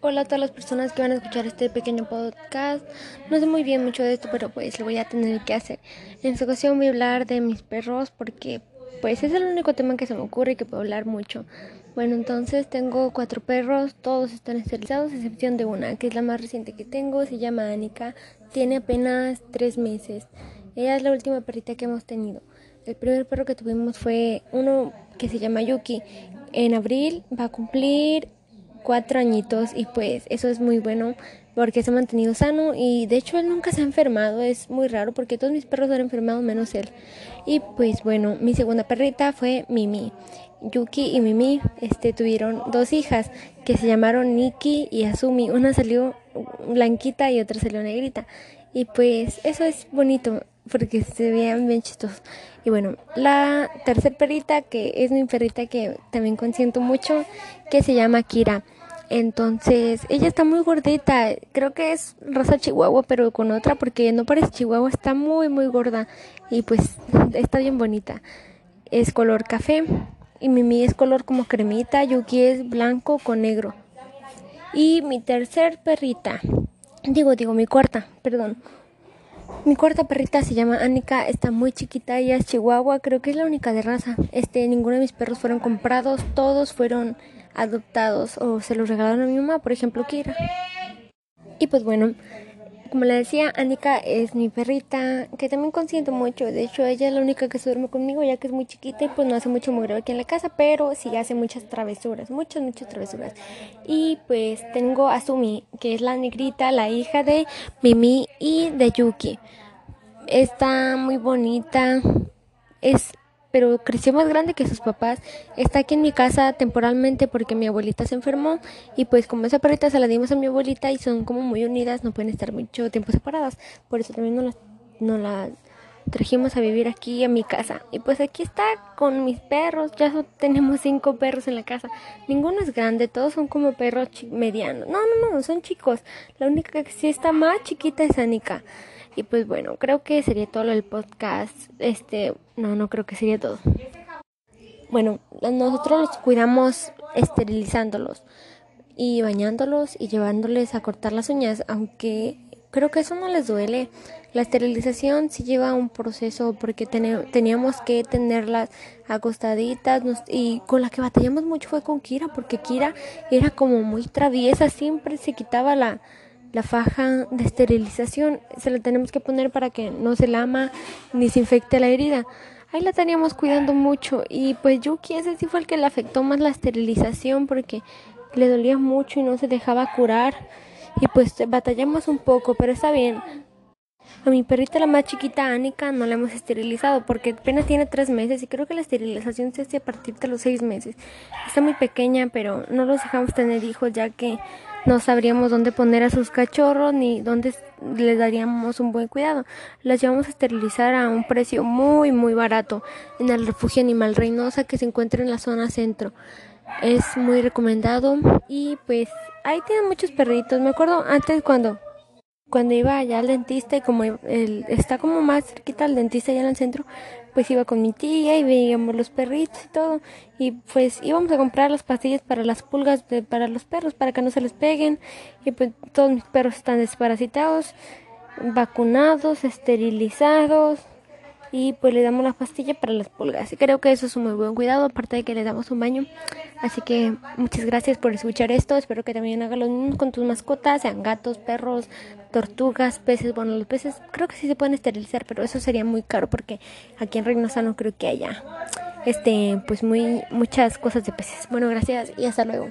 Hola a todas las personas que van a escuchar este pequeño podcast. No sé muy bien mucho de esto, pero pues lo voy a tener que hacer. En esta ocasión voy a hablar de mis perros porque pues es el único tema que se me ocurre y que puedo hablar mucho. Bueno, entonces tengo cuatro perros, todos están esterilizados, excepción de una, que es la más reciente que tengo, se llama Anika, tiene apenas tres meses. Ella es la última perrita que hemos tenido. El primer perro que tuvimos fue uno que se llama Yuki. En abril va a cumplir cuatro añitos y pues eso es muy bueno porque se ha mantenido sano y de hecho él nunca se ha enfermado, es muy raro porque todos mis perros han enfermado menos él. Y pues bueno, mi segunda perrita fue Mimi. Yuki y Mimi este, tuvieron dos hijas que se llamaron Nikki y Asumi. Una salió blanquita y otra salió negrita. Y pues eso es bonito porque se vean bien chistosos. Y bueno, la tercer perrita, que es mi perrita que también consiento mucho, que se llama Kira. Entonces, ella está muy gordita. Creo que es raza chihuahua, pero con otra, porque no parece chihuahua, está muy, muy gorda. Y pues está bien bonita. Es color café. Y Mimi es color como cremita. Yuki es blanco con negro. Y mi tercer perrita, digo, digo, mi cuarta, perdón. Mi cuarta perrita se llama Anika, está muy chiquita, ella es chihuahua, creo que es la única de raza. Este, ninguno de mis perros fueron comprados, todos fueron adoptados o se los regalaron a mi mamá, por ejemplo, Kira. Y pues bueno, como le decía, Anika es mi perrita, que también consiento mucho. De hecho, ella es la única que se duerme conmigo, ya que es muy chiquita y pues no hace mucho mugreo aquí en la casa, pero sí hace muchas travesuras, muchas, muchas travesuras. Y pues tengo a Sumi, que es la negrita, la hija de Mimi y de Yuki. Está muy bonita, es pero creció más grande que sus papás. Está aquí en mi casa temporalmente porque mi abuelita se enfermó y pues como esa perrita se la dimos a mi abuelita y son como muy unidas, no pueden estar mucho tiempo separadas. Por eso también no la, no la trajimos a vivir aquí en mi casa. Y pues aquí está con mis perros. Ya tenemos cinco perros en la casa. Ninguno es grande, todos son como perros medianos. No, no, no, son chicos. La única que sí está más chiquita es Anika. Y pues bueno, creo que sería todo el podcast. Este, no, no creo que sería todo. Bueno, nosotros los cuidamos esterilizándolos y bañándolos y llevándoles a cortar las uñas, aunque creo que eso no les duele. La esterilización sí lleva un proceso porque teníamos que tenerlas acostaditas y con la que batallamos mucho fue con Kira porque Kira era como muy traviesa, siempre se quitaba la, la faja de esterilización se la tenemos que poner para que no se lama ni se infecte la herida. Ahí la teníamos cuidando mucho y pues Yuki ese sí fue el que le afectó más la esterilización porque le dolía mucho y no se dejaba curar y pues batallamos un poco, pero está bien. A mi perrita la más chiquita, Anika, no la hemos esterilizado porque apenas tiene tres meses y creo que la esterilización se hace a partir de los seis meses. Está muy pequeña, pero no los dejamos tener hijos ya que no sabríamos dónde poner a sus cachorros ni dónde les daríamos un buen cuidado. Las llevamos a esterilizar a un precio muy muy barato en el refugio animal Reynosa que se encuentra en la zona centro. Es muy recomendado y pues ahí tienen muchos perritos. Me acuerdo antes cuando cuando iba allá al dentista y como el, está como más cerquita al dentista allá en el centro, pues iba con mi tía y veíamos los perritos y todo. Y pues íbamos a comprar las pastillas para las pulgas de, para los perros, para que no se les peguen. Y pues todos mis perros están desparasitados, vacunados, esterilizados y pues le damos la pastilla para las pulgas. Y creo que eso es un muy buen cuidado, aparte de que le damos un baño. Así que muchas gracias por escuchar esto. Espero que también hagas lo mismo con tus mascotas, sean gatos, perros, tortugas, peces. Bueno, los peces creo que sí se pueden esterilizar, pero eso sería muy caro porque aquí en Reynosa no creo que haya este pues muy muchas cosas de peces. Bueno, gracias y hasta luego.